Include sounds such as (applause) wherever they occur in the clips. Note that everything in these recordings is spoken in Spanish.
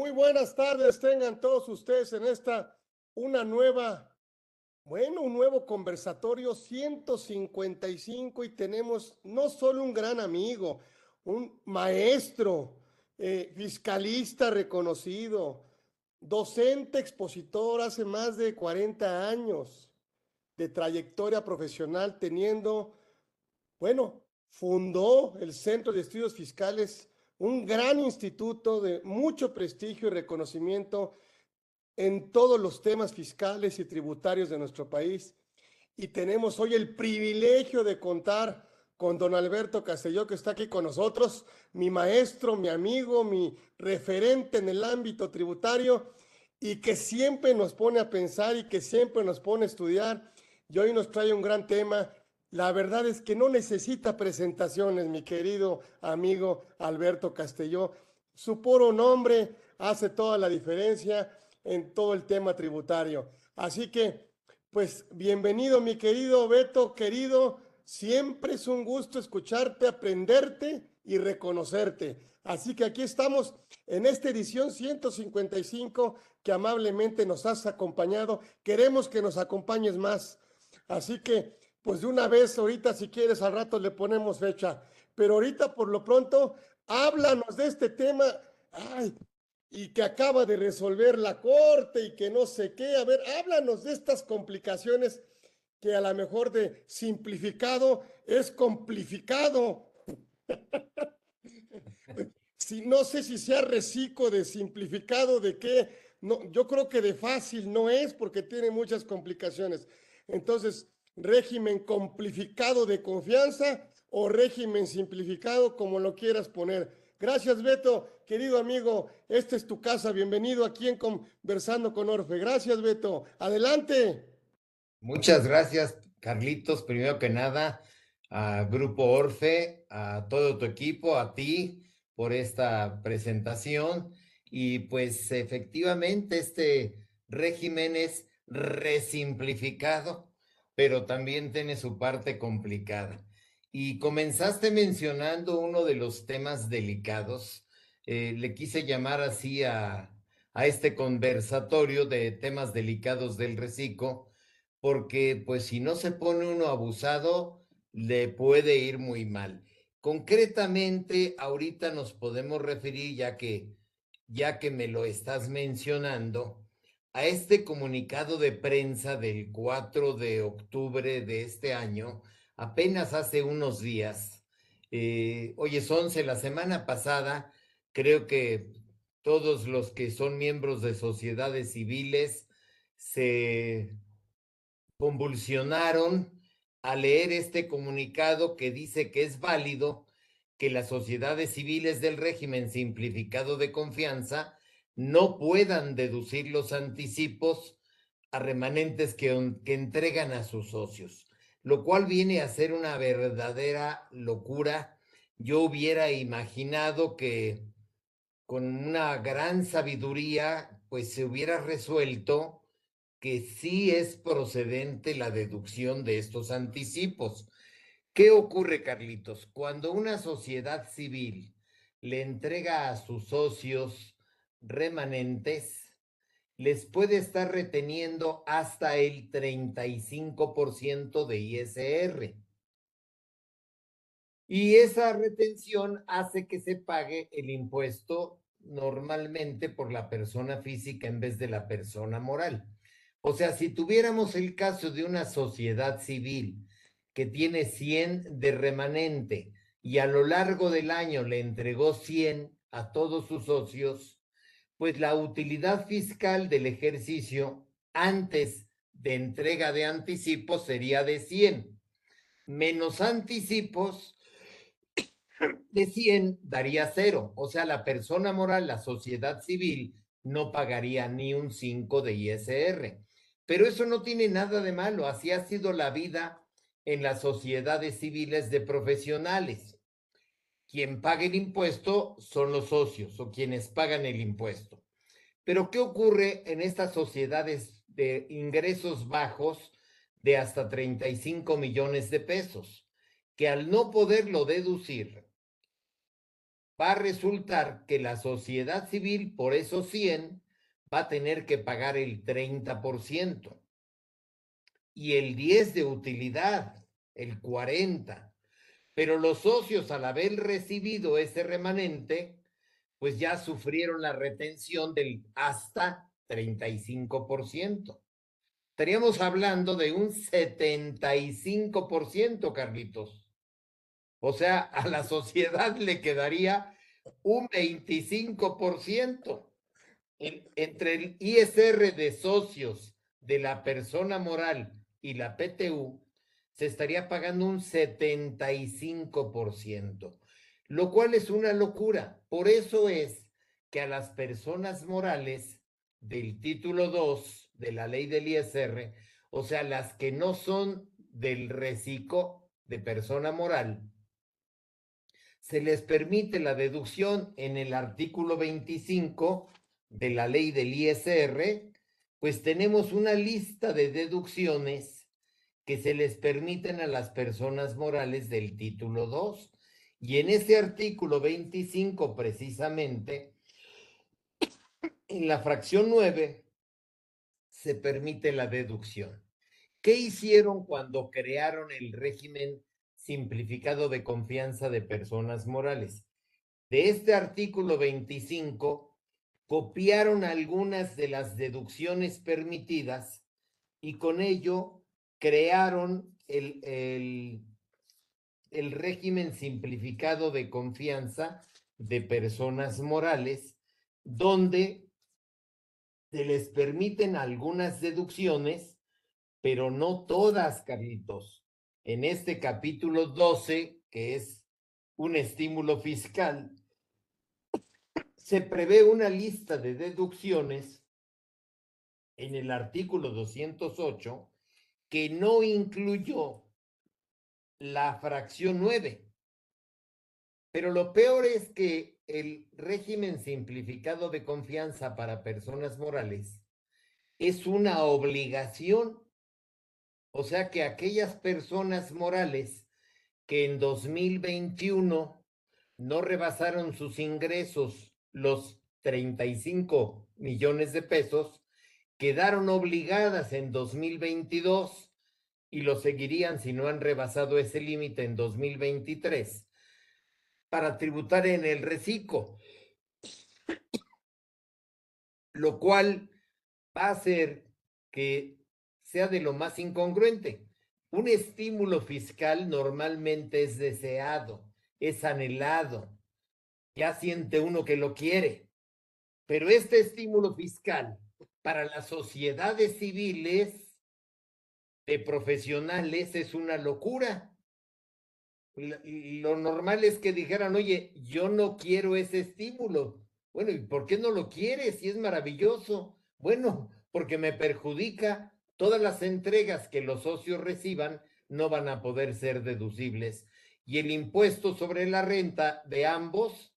Muy buenas tardes, tengan todos ustedes en esta una nueva, bueno, un nuevo conversatorio 155 y tenemos no solo un gran amigo, un maestro, eh, fiscalista reconocido, docente, expositor hace más de 40 años de trayectoria profesional, teniendo, bueno, fundó el Centro de Estudios Fiscales un gran instituto de mucho prestigio y reconocimiento en todos los temas fiscales y tributarios de nuestro país. Y tenemos hoy el privilegio de contar con don Alberto Castelló, que está aquí con nosotros, mi maestro, mi amigo, mi referente en el ámbito tributario y que siempre nos pone a pensar y que siempre nos pone a estudiar. Y hoy nos trae un gran tema la verdad es que no necesita presentaciones, mi querido amigo Alberto Castelló. Su puro nombre hace toda la diferencia en todo el tema tributario. Así que, pues, bienvenido, mi querido Beto, querido. Siempre es un gusto escucharte, aprenderte y reconocerte. Así que aquí estamos en esta edición 155 que amablemente nos has acompañado. Queremos que nos acompañes más. Así que pues de una vez ahorita si quieres al rato le ponemos fecha, pero ahorita por lo pronto háblanos de este tema, ay, y que acaba de resolver la corte y que no sé qué, a ver, háblanos de estas complicaciones que a lo mejor de simplificado es complicado. (laughs) si no sé si sea reciclo de simplificado de qué, no, yo creo que de fácil no es porque tiene muchas complicaciones. Entonces, régimen complicado de confianza o régimen simplificado, como lo quieras poner. Gracias, Beto. Querido amigo, esta es tu casa. Bienvenido aquí en Conversando con Orfe. Gracias, Beto. Adelante. Muchas gracias, Carlitos. Primero que nada, a Grupo Orfe, a todo tu equipo, a ti por esta presentación. Y pues efectivamente este régimen es resimplificado pero también tiene su parte complicada. Y comenzaste mencionando uno de los temas delicados. Eh, le quise llamar así a, a este conversatorio de temas delicados del reciclo, porque pues si no se pone uno abusado, le puede ir muy mal. Concretamente, ahorita nos podemos referir, ya que, ya que me lo estás mencionando, a este comunicado de prensa del 4 de octubre de este año, apenas hace unos días. Eh, hoy es 11, la semana pasada, creo que todos los que son miembros de sociedades civiles se convulsionaron al leer este comunicado que dice que es válido que las sociedades civiles del régimen simplificado de confianza no puedan deducir los anticipos a remanentes que, entregan a sus socios, lo cual viene a ser una verdadera locura. Yo hubiera imaginado que con una gran sabiduría, pues se hubiera resuelto que sí es procedente la deducción de estos anticipos. ¿Qué ocurre, Carlitos? Cuando una sociedad civil le entrega a sus socios remanentes les puede estar reteniendo hasta el 35% de ISR. Y esa retención hace que se pague el impuesto normalmente por la persona física en vez de la persona moral. O sea, si tuviéramos el caso de una sociedad civil que tiene 100 de remanente y a lo largo del año le entregó 100 a todos sus socios, pues la utilidad fiscal del ejercicio antes de entrega de anticipos sería de 100, menos anticipos de 100 daría cero, o sea, la persona moral, la sociedad civil, no pagaría ni un 5 de ISR. Pero eso no tiene nada de malo, así ha sido la vida en las sociedades civiles de profesionales quien paga el impuesto son los socios o quienes pagan el impuesto. Pero ¿qué ocurre en estas sociedades de ingresos bajos de hasta 35 millones de pesos? Que al no poderlo deducir va a resultar que la sociedad civil por esos 100 va a tener que pagar el 30% y el 10 de utilidad, el 40. Pero los socios al haber recibido ese remanente, pues ya sufrieron la retención del hasta 35%. Estaríamos hablando de un 75%, Carlitos. O sea, a la sociedad le quedaría un 25%. entre el ISR de socios de la persona moral y la PTU, se estaría pagando un 75%, lo cual es una locura. Por eso es que a las personas morales del título 2 de la ley del ISR, o sea, las que no son del reciclo de persona moral, se les permite la deducción en el artículo 25 de la ley del ISR, pues tenemos una lista de deducciones que se les permiten a las personas morales del título 2. Y en ese artículo 25 precisamente, en la fracción 9, se permite la deducción. ¿Qué hicieron cuando crearon el régimen simplificado de confianza de personas morales. De este artículo 25, copiaron algunas de las deducciones permitidas y con ello crearon el, el, régimen simplificado de confianza de personas morales, donde se les permiten algunas deducciones, pero no todas, Carlitos. En este capítulo 12, que es un estímulo fiscal, se prevé una lista de deducciones en el artículo 208 que no incluyó la fracción 9. Pero lo peor es que el régimen simplificado de confianza para personas morales es una obligación o sea que aquellas personas morales que en 2021 no rebasaron sus ingresos los 35 millones de pesos, quedaron obligadas en 2022 y lo seguirían si no han rebasado ese límite en 2023 para tributar en el reciclo, lo cual va a hacer que sea de lo más incongruente. Un estímulo fiscal normalmente es deseado, es anhelado, ya siente uno que lo quiere. Pero este estímulo fiscal para las sociedades civiles de profesionales es una locura. Lo normal es que dijeran, oye, yo no quiero ese estímulo. Bueno, ¿y por qué no lo quieres? Si es maravilloso. Bueno, porque me perjudica todas las entregas que los socios reciban no van a poder ser deducibles y el impuesto sobre la renta de ambos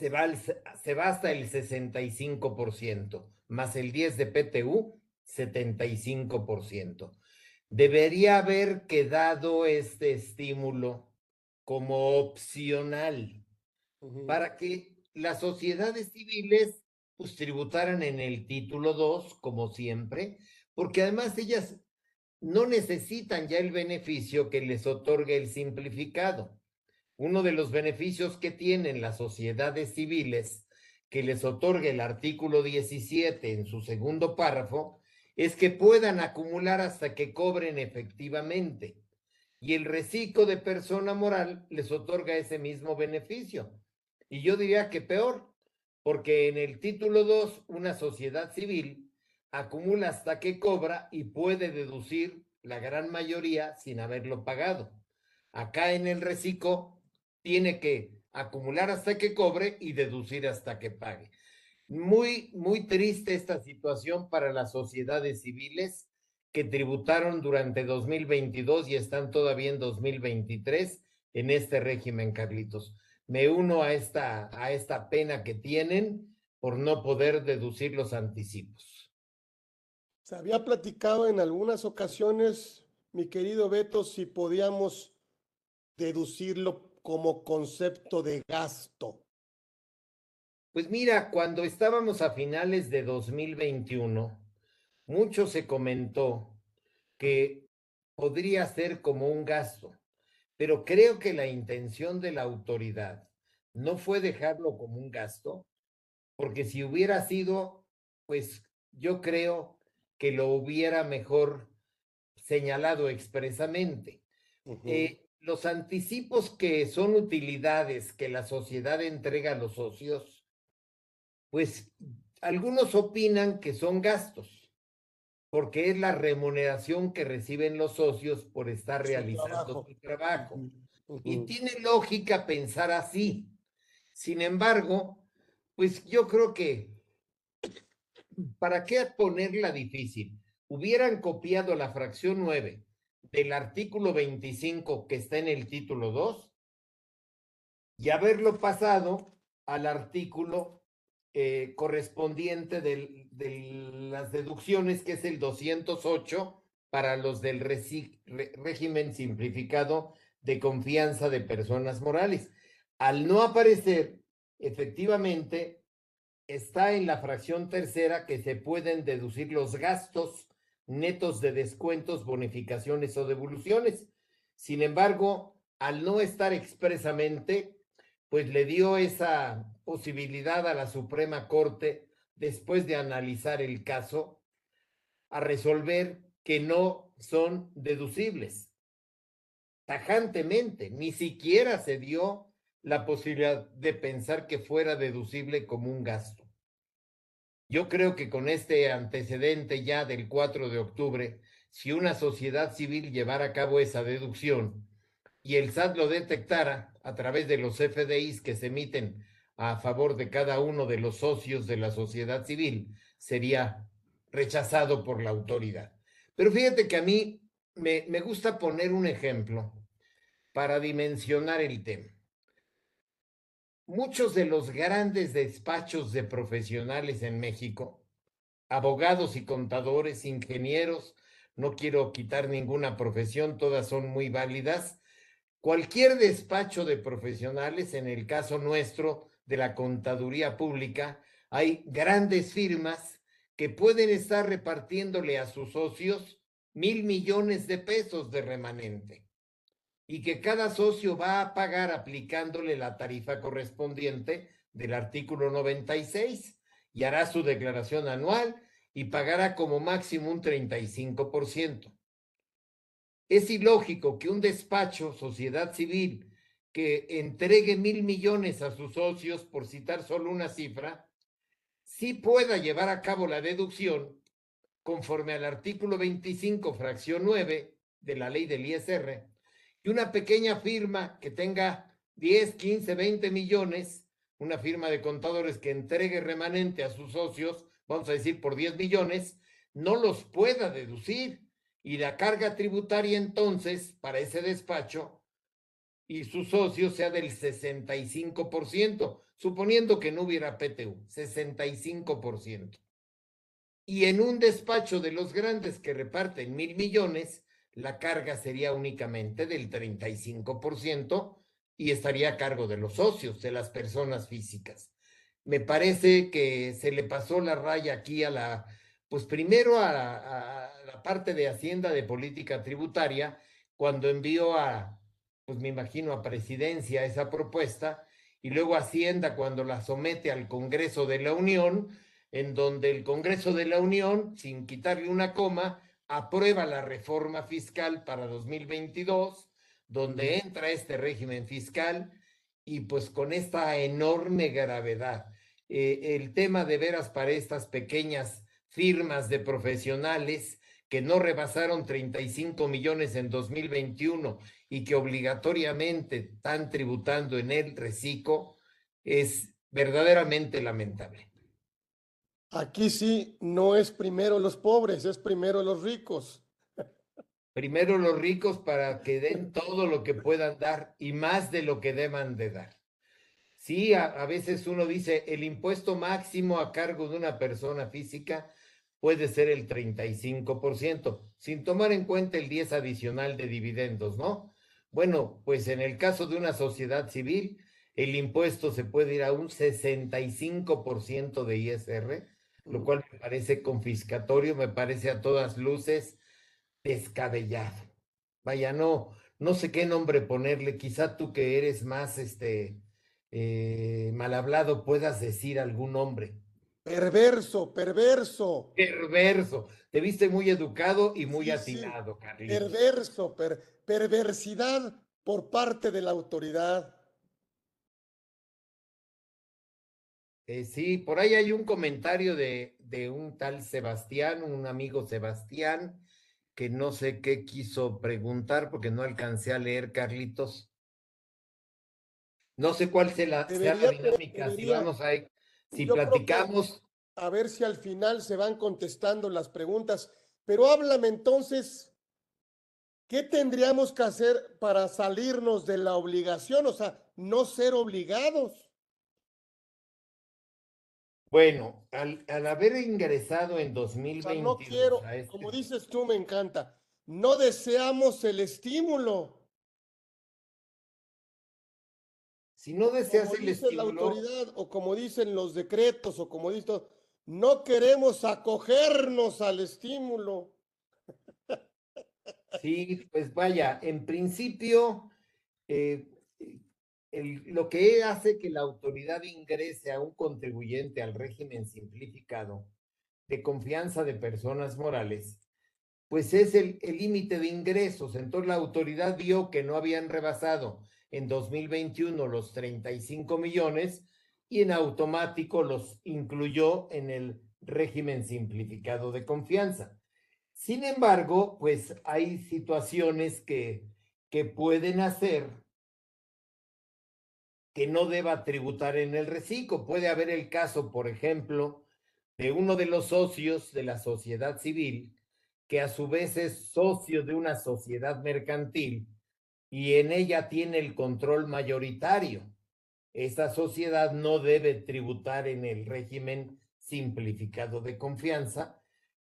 se va, se va hasta el 65%, más el 10 de PTU, 75%. Debería haber quedado este estímulo como opcional para que las sociedades civiles pues tributaran en el título 2, como siempre, porque además ellas no necesitan ya el beneficio que les otorga el simplificado. Uno de los beneficios que tienen las sociedades civiles que les otorga el artículo 17 en su segundo párrafo es que puedan acumular hasta que cobren efectivamente. Y el reciclo de persona moral les otorga ese mismo beneficio. Y yo diría que peor, porque en el título 2 una sociedad civil acumula hasta que cobra y puede deducir la gran mayoría sin haberlo pagado. Acá en el reciclo tiene que acumular hasta que cobre y deducir hasta que pague. Muy, muy triste esta situación para las sociedades civiles que tributaron durante 2022 y están todavía en 2023 en este régimen, Carlitos me uno a esta, a esta pena que tienen por no poder deducir los anticipos. Se había platicado en algunas ocasiones, mi querido Beto, si podíamos deducirlo como concepto de gasto? Pues mira, cuando estábamos a finales de 2021, mucho se comentó que podría ser como un gasto, pero creo que la intención de la autoridad no fue dejarlo como un gasto, porque si hubiera sido, pues yo creo que lo hubiera mejor señalado expresamente. Eh, los anticipos que son utilidades que la sociedad entrega a los socios, pues algunos opinan que son gastos, porque es la remuneración que reciben los socios por estar realizando su trabajo. Y tiene lógica pensar así. Sin embargo, pues yo creo que, ¿para qué ponerla difícil? Hubieran copiado la fracción 9 del artículo 25 que está en el título 2 y haberlo pasado al artículo eh, correspondiente de las deducciones, que es el 208 para los del régimen simplificado de confianza de personas morales. Al no aparecer, efectivamente, está en la fracción tercera que se pueden deducir los gastos netos de descuentos, bonificaciones o devoluciones. Sin embargo, al no estar expresamente, pues le dio esa posibilidad a la Suprema Corte, después de analizar el caso, a resolver que no son deducibles. Tajantemente, ni siquiera se dio la posibilidad de pensar que fuera deducible como un gasto. Yo creo que con este antecedente ya del 4 de octubre, si una sociedad civil llevara a cabo esa deducción y el SAT lo detectara a través de los FDIs que se emiten a favor de cada uno de los socios de la sociedad civil, sería rechazado por la autoridad. Pero fíjate que a mí me, me gusta poner un ejemplo para dimensionar el tema muchos de los grandes despachos de profesionales en México, abogados y contadores, ingenieros, no quiero quitar ninguna profesión, todas son muy válidas. Cualquier despacho de profesionales, en el caso nuestro de la contaduría pública, hay grandes firmas que pueden estar repartiéndole a sus socios mil millones de pesos de remanente y que cada socio va a pagar aplicándole la tarifa correspondiente del artículo 96 y hará su declaración anual y pagará como máximo un 35%. Es ilógico que un despacho, sociedad civil, que entregue mil millones a sus socios, por citar solo una cifra, sí pueda llevar a cabo la deducción conforme al artículo 25, fracción 9 de la ley del ISR, y una pequeña firma que tenga 10, 15, 20 millones, una firma de contadores que entregue remanente a sus socios, vamos a decir por 10 millones, no los pueda deducir. Y la carga tributaria entonces para ese despacho y sus socios sea del 65%, suponiendo que no hubiera PTU, 65%. Y en un despacho de los grandes que reparten mil millones, la carga sería únicamente del 35% y estaría a cargo de los socios, de las personas físicas. Me parece que se le pasó la raya aquí a la, pues primero a, la parte de Hacienda de Política Tributaria, cuando envió a, pues me imagino a Presidencia esa propuesta, y luego Hacienda cuando la somete al Congreso de la Unión, en donde el Congreso de la Unión, sin quitarle una coma, aprueba la reforma fiscal para 2022, donde entra este régimen fiscal y pues con esta enorme gravedad. Eh, el tema de veras para estas pequeñas firmas de profesionales que no rebasaron 35 millones en 2021 y que obligatoriamente están tributando en el reciclo es verdaderamente lamentable. Aquí sí no es primero los pobres, es primero los ricos. Primero los ricos para que den todo lo que puedan dar y más de lo que deban de dar. Sí, a, veces uno dice, el impuesto máximo a cargo de una persona física puede ser el 35%, sin tomar en cuenta el 10 adicional de dividendos, ¿no? Bueno, pues en el caso de una sociedad civil, el impuesto se puede ir a un 65% de ISR, lo cual me parece confiscatorio, me parece a todas luces descabellado. Vaya, no, no sé qué nombre ponerle, quizá tú que eres más este eh, mal hablado puedas decir algún nombre. Perverso, perverso. Perverso. Te viste muy educado y muy atinado, Carlitos. Perverso, perversidad por parte de la autoridad. Eh, sí, por ahí hay un comentario de, de un tal Sebastián, un amigo Sebastián, que no sé qué quiso preguntar porque no alcancé a leer, Carlitos. No sé cuál sea la, dinámica, si vamos a, si platicamos. A ver si al final se van contestando las preguntas, pero háblame entonces, ¿qué tendríamos que hacer para salirnos de la obligación? O sea, no ser obligados. Bueno, al, haber ingresado en 2020. no quiero, este como dices tú, me encanta. No deseamos el estímulo. Si no deseas el dice la autoridad, o como dicen los decretos, o como dicen, no queremos acogernos al estímulo. Sí, pues vaya, en principio, eh, lo que hace que la autoridad ingrese a un contribuyente al régimen simplificado de confianza de personas morales, pues es el límite de ingresos. Entonces la autoridad vio que no habían rebasado en 2021 los 35 millones y en automático los incluyó en el régimen simplificado de confianza. Sin embargo, pues hay situaciones que, que pueden hacer que no deba tributar en el reciclo. Puede haber el caso, por ejemplo, de uno de los socios de la sociedad civil, que a su vez es socio de una sociedad mercantil y en ella tiene el control mayoritario. Esa sociedad no debe tributar en el régimen simplificado de confianza,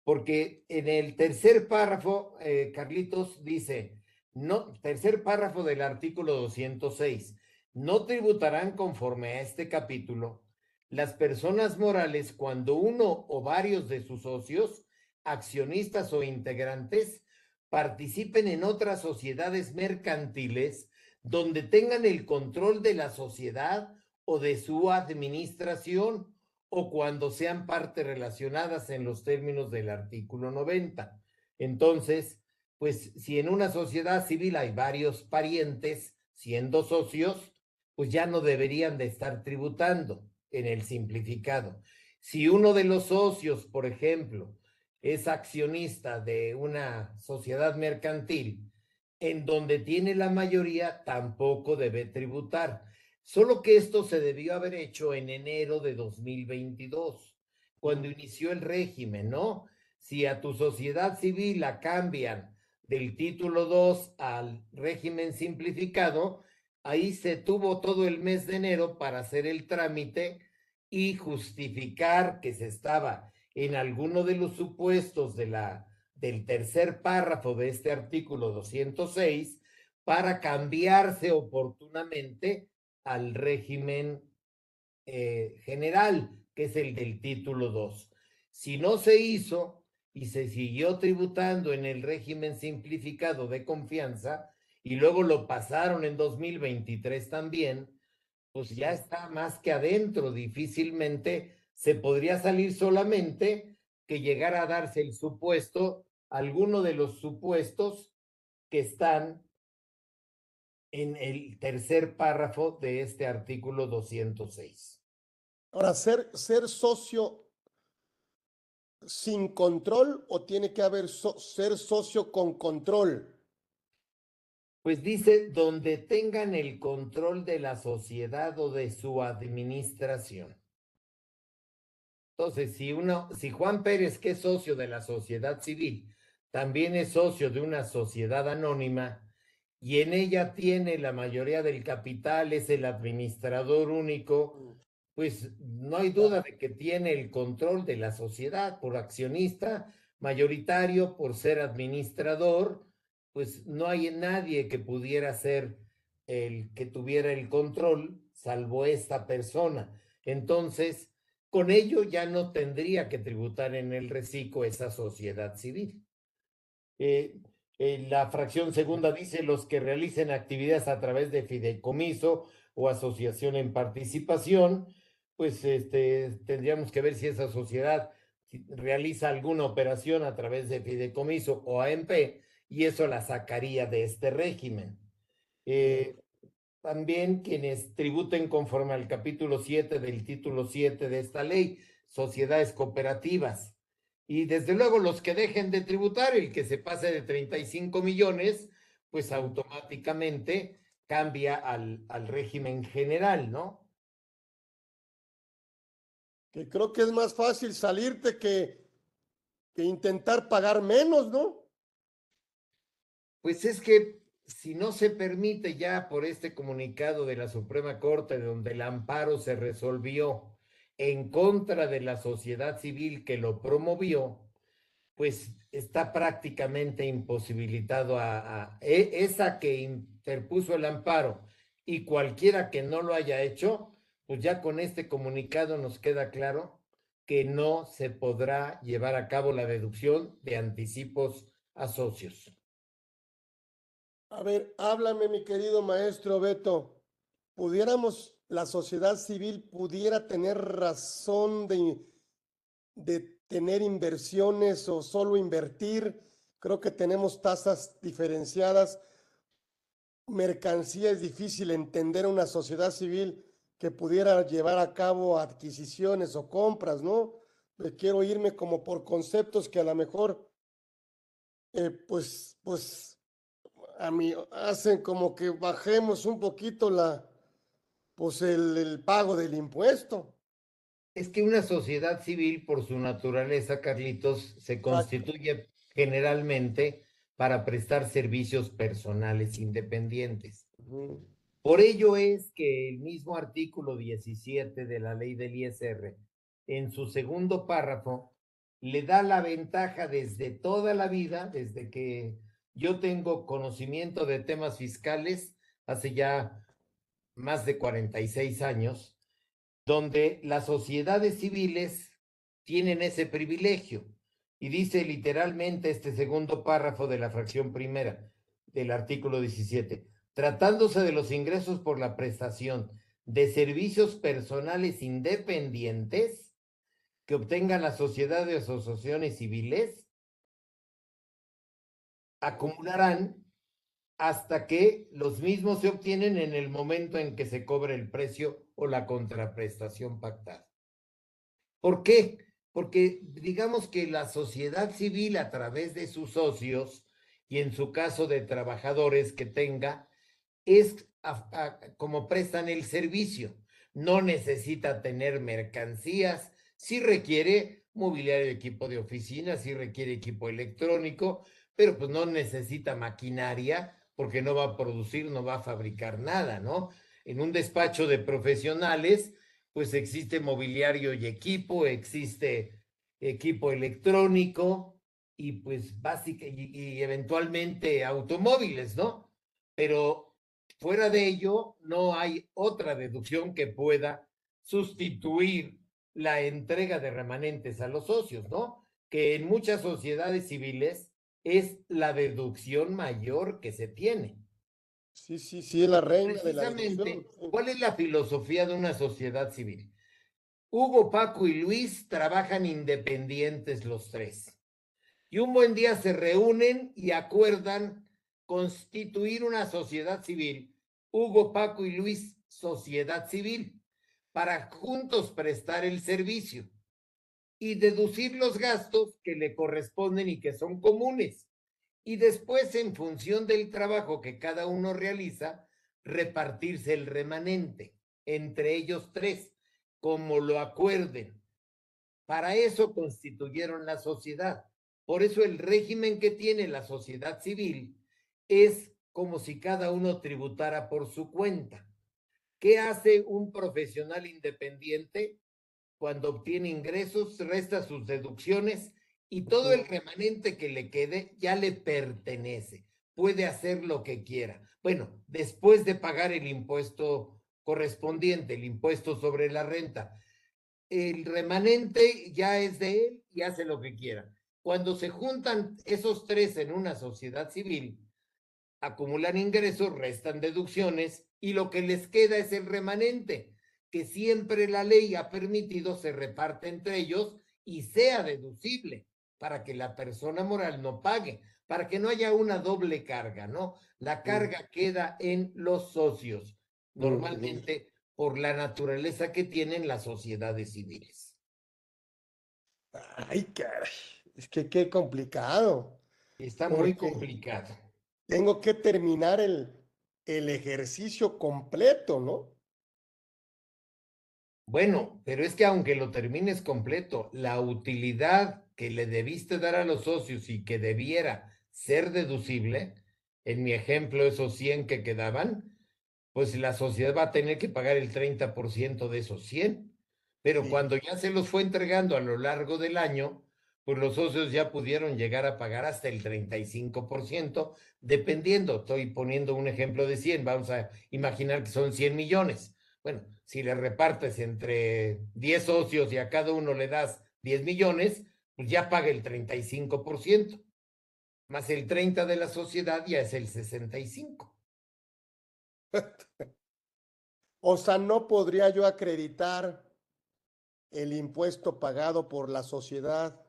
porque en el tercer párrafo, eh, Carlitos dice, no, tercer párrafo del artículo 206, no tributarán conforme a este capítulo las personas morales cuando uno o varios de sus socios, accionistas o integrantes participen en otras sociedades mercantiles donde tengan el control de la sociedad o de su administración o cuando sean partes relacionadas en los términos del artículo 90. Entonces, pues si en una sociedad civil hay varios parientes siendo socios, pues ya no deberían de estar tributando en el simplificado. Si uno de los socios, por ejemplo, es accionista de una sociedad mercantil en donde tiene la mayoría, tampoco debe tributar. Solo que esto se debió haber hecho en enero de 2022, cuando inició el régimen, ¿no? Si a tu sociedad civil la cambian del título 2 al régimen simplificado, ahí se tuvo todo el mes de enero para hacer el trámite y justificar que se estaba en alguno de los supuestos de la, del tercer párrafo de este artículo 206 para cambiarse oportunamente al régimen eh, general, que es el del título 2. Si no se hizo y se siguió tributando en el régimen simplificado de confianza y luego lo pasaron en 2023 también, pues ya está más que adentro, difícilmente se podría salir solamente que llegara a darse el supuesto, alguno de los supuestos que están en el tercer párrafo de este artículo 206. Ahora, ser, ser socio sin control o tiene que haber ser socio con control? Pues dice, donde tengan el control de la sociedad o de su administración. Entonces, si uno, si Juan Pérez, que es socio de la sociedad civil, también es socio de una sociedad anónima y en ella tiene la mayoría del capital, es el administrador único, pues no hay duda de que tiene el control de la sociedad por accionista mayoritario, por ser administrador pues no hay nadie que pudiera ser el que tuviera el control, salvo esta persona. Entonces, con ello ya no tendría que tributar en el reciclo esa sociedad civil. Eh, la fracción segunda dice los que realicen actividades a través de fideicomiso o asociación en participación, pues este, tendríamos que ver si esa sociedad realiza alguna operación a través de fideicomiso o AMP y eso la sacaría de este régimen. Eh, también quienes tributen conforme al capítulo 7 del título 7 de esta ley, sociedades cooperativas. Y desde luego los que dejen de tributar, el que se pase de 35 millones, pues automáticamente cambia al, al régimen general, ¿no? Que creo que es más fácil salirte que, que intentar pagar menos, ¿no? Pues es que si no se permite ya por este comunicado de la Suprema Corte, donde el amparo se resolvió en contra de la sociedad civil que lo promovió, pues está prácticamente imposibilitado a, e, esa que interpuso el amparo y cualquiera que no lo haya hecho, pues ya con este comunicado nos queda claro que no se podrá llevar a cabo la deducción de anticipos a socios. A ver, háblame, mi querido maestro Beto. ¿Pudiéramos, la sociedad civil pudiera tener razón de, de tener inversiones o solo invertir? Creo que tenemos tasas diferenciadas. Mercancía es difícil entender una sociedad civil que pudiera llevar a cabo adquisiciones o compras, ¿no? Quiero irme como por conceptos que a lo mejor, eh, pues, pues a mí hacen como que bajemos un poquito la, pues el, pago del impuesto. Es que una sociedad civil, por su naturaleza, Carlitos, se constituye generalmente para prestar servicios personales independientes. Por ello es que el mismo artículo 17 de la ley del ISR, en su segundo párrafo, le da la ventaja desde toda la vida, desde que yo tengo conocimiento de temas fiscales hace ya más de 46 años, donde las sociedades civiles tienen ese privilegio. Y dice literalmente este segundo párrafo de la fracción primera del artículo 17, tratándose de los ingresos por la prestación de servicios personales independientes que obtengan las sociedades o asociaciones civiles, acumularán hasta que los mismos se obtienen en el momento en que se cobre el precio o la contraprestación pactada. ¿Por qué? Porque digamos que la sociedad civil a través de sus socios y en su caso de trabajadores que tenga, es como prestan el servicio. No necesita tener mercancías, si requiere mobiliario de equipo de oficina, si requiere equipo electrónico, pero pues no necesita maquinaria porque no va a producir, no va a fabricar nada, ¿no? En un despacho de profesionales, pues existe mobiliario y equipo, existe equipo electrónico y pues básicamente y, eventualmente automóviles, ¿no? Pero fuera de ello, no hay otra deducción que pueda sustituir la entrega de remanentes a los socios, ¿no? Que en muchas sociedades civiles es la deducción mayor que se tiene. Sí, sí, sí, es la reina de la deducción. ¿Cuál es la filosofía de una sociedad civil? Hugo, Paco y Luis trabajan independientes los tres. Y un buen día se reúnen y acuerdan constituir una sociedad civil. Hugo, Paco y Luis, sociedad civil, para juntos prestar el servicio y deducir los gastos que le corresponden y que son comunes. Y después, en función del trabajo que cada uno realiza, repartirse el remanente entre ellos tres, como lo acuerden. Para eso constituyeron la sociedad. Por eso el régimen que tiene la sociedad civil es como si cada uno tributara por su cuenta. ¿Qué hace un profesional independiente? Cuando obtiene ingresos, resta sus deducciones y todo el remanente que le quede ya le pertenece. puede hacer lo que quiera. Bueno, después de pagar el impuesto correspondiente, el impuesto sobre la renta, el remanente ya es de él y hace lo que quiera. Cuando se juntan esos tres en una sociedad civil, acumulan ingresos, restan deducciones y lo que les queda es el remanente, que siempre la ley ha permitido se reparte entre ellos y sea deducible para que la persona moral no pague, para que no haya una doble carga, ¿no? La carga queda en los socios, normalmente por la naturaleza que tienen las sociedades civiles. Ay, caray, es que qué complicado. Está muy complicado. Tengo que terminar el, el ejercicio completo, ¿no? Bueno, pero es que aunque lo termines completo, la utilidad que le debiste dar a los socios y que debiera ser deducible, en mi ejemplo, esos 100 que quedaban, pues la sociedad va a tener que pagar el 30% de esos 100. Pero cuando ya se los fue entregando a lo largo del año, pues los socios ya pudieron llegar a pagar hasta el 35%, dependiendo, estoy poniendo un ejemplo de 100, vamos a imaginar que son 100 millones. Bueno, si le repartes entre 10 socios y a cada uno le das 10 millones, pues ya paga el 35%, más el 30 de la sociedad ya es el 65. (laughs) o sea, no podría yo acreditar el impuesto pagado por la sociedad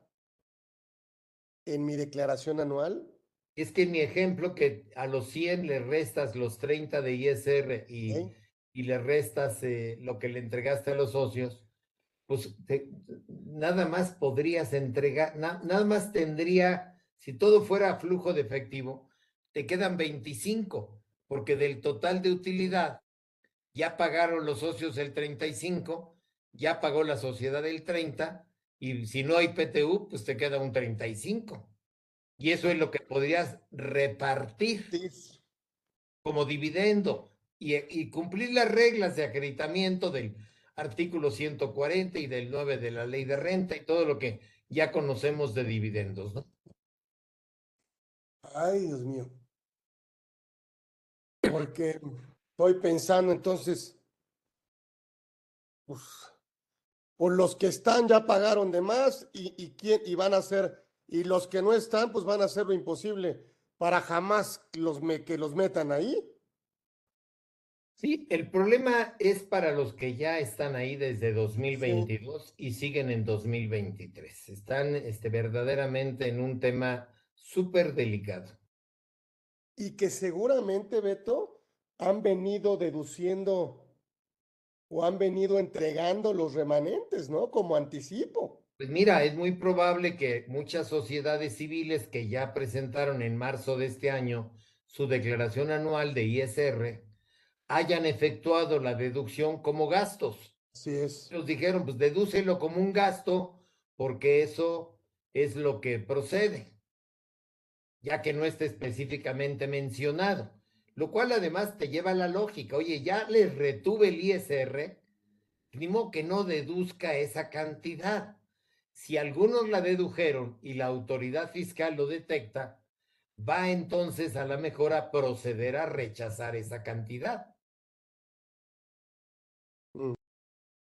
en mi declaración anual? Es que en mi ejemplo que a los 100 le restas los 30 de ISR y, y le restas eh, lo que le entregaste a los socios, pues nada más podrías entregar, nada más tendría, si todo fuera flujo de efectivo, te quedan 25, porque del total de utilidad ya pagaron los socios el 35, ya pagó la sociedad el 30, y si no hay PTU, pues te queda un 35. Y eso es lo que podrías repartir como dividendo y, cumplir las reglas de acreditamiento del artículo 140 y del 9 de la ley de renta y todo lo que ya conocemos de dividendos, ¿no? Ay, Dios mío. Porque estoy pensando entonces, pues, por los que están ya pagaron de más y, y, quién, y van a hacer, y los que no están, pues van a hacer lo imposible para jamás los me, que los metan ahí. Sí, el problema es para los que ya están ahí desde 2022 y siguen en 2023. Están este, verdaderamente en un tema súper delicado. Y que seguramente, Beto, han venido deduciendo o han venido entregando los remanentes, ¿no? Como anticipo. Pues mira, es muy probable que muchas sociedades civiles que ya presentaron en marzo de este año su declaración anual de ISR, hayan efectuado la deducción como gastos. Así es. Nos dijeron, pues dedúcelo como un gasto porque eso es lo que procede, ya que no está específicamente mencionado, lo cual además te lleva a la lógica, oye, ya les retuve el ISR, modo que no deduzca esa cantidad. Si algunos la dedujeron y la autoridad fiscal lo detecta, va entonces a la mejor a proceder a rechazar esa cantidad.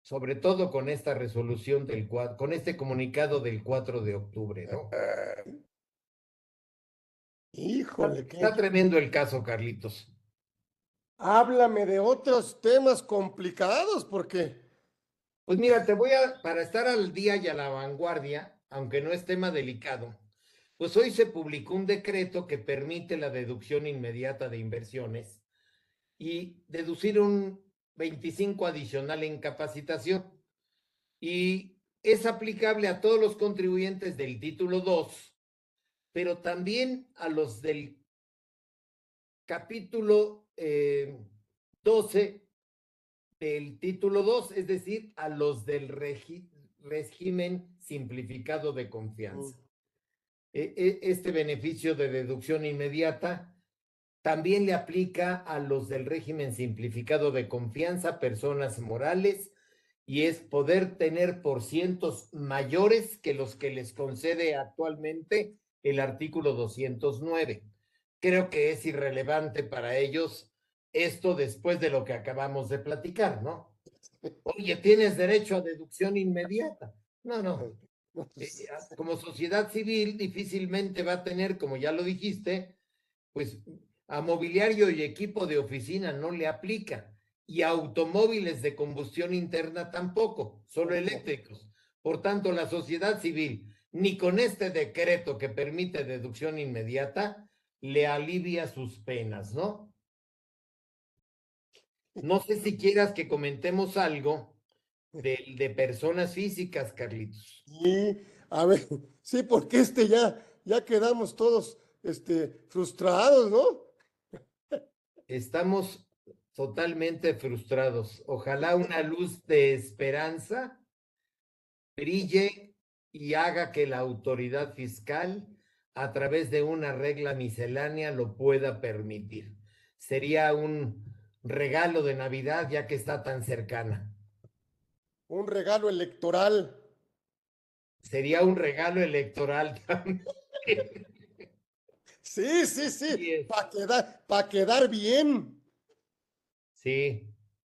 Sobre todo con esta resolución del con este comunicado del 4 de octubre, ¿no? Híjole, está, tremendo el caso, Carlitos. Háblame de otros temas complicados, porque. Pues mira, te voy a, para estar al día y a la vanguardia, aunque no es tema delicado, pues hoy se publicó un decreto que permite la deducción inmediata de inversiones y deducir un 25 adicional en capacitación y es aplicable a todos los contribuyentes del título 2, pero también a los del capítulo 12 eh, del título 2, es decir, a los del régimen simplificado de confianza. E, e, este beneficio de deducción inmediata también le aplica a los del régimen simplificado de confianza, personas morales, y es poder tener por cientos mayores que los que les concede actualmente el artículo 209. creo que es irrelevante para ellos esto después de lo que acabamos de platicar, ¿no? Oye, tienes derecho a deducción inmediata. No, no. (laughs) Eh, como sociedad civil difícilmente va a tener, como ya lo dijiste, pues a mobiliario y equipo de oficina no le aplica y automóviles de combustión interna tampoco, solo eléctricos. Por tanto, la sociedad civil, ni con este decreto que permite deducción inmediata, le alivia sus penas, ¿no? No sé si quieras que comentemos algo de, de personas físicas, Carlitos. Sí, a ver, (laughs) sí, porque este ya, ya quedamos todos este, frustrados, ¿no? Estamos totalmente frustrados. Ojalá una luz de esperanza brille y haga que la autoridad fiscal, a través de una regla miscelánea, lo pueda permitir. Sería un regalo de Navidad ya que está tan cercana. Un regalo electoral. Sería un regalo electoral (laughs) también. Sí, sí, sí, para quedar, quedar bien. Sí.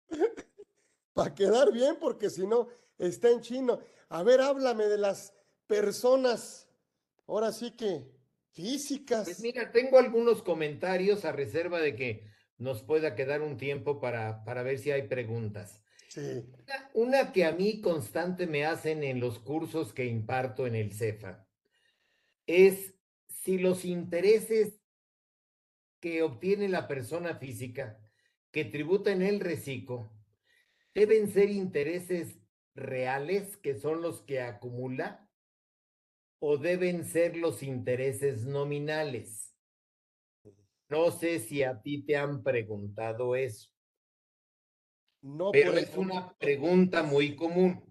(laughs) para quedar bien, porque si no, está en chino. A ver, háblame de las personas, ahora sí que físicas. Pues mira, tengo algunos comentarios a reserva de que nos pueda quedar un tiempo para, para ver si hay preguntas. Sí. Una, que a mí constante me hacen en los cursos que imparto en el CEFA es si los intereses que obtiene la persona física que tributa en el reciclo deben ser intereses reales, que son los que acumula, o deben ser los intereses nominales. No sé si a ti te han preguntado eso. No, pero es una pregunta muy común.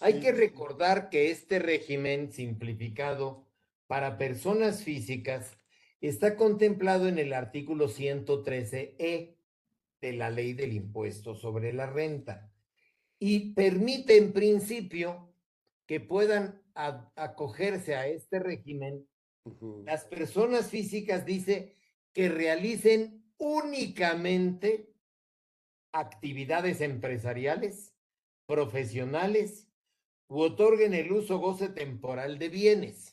Hay que recordar que este régimen simplificado para personas físicas está contemplado en el artículo 113E de la ley del impuesto sobre la renta y permite en principio que puedan acogerse a este régimen las personas físicas, dice, que realicen únicamente actividades empresariales, profesionales u otorguen el uso goce temporal de bienes.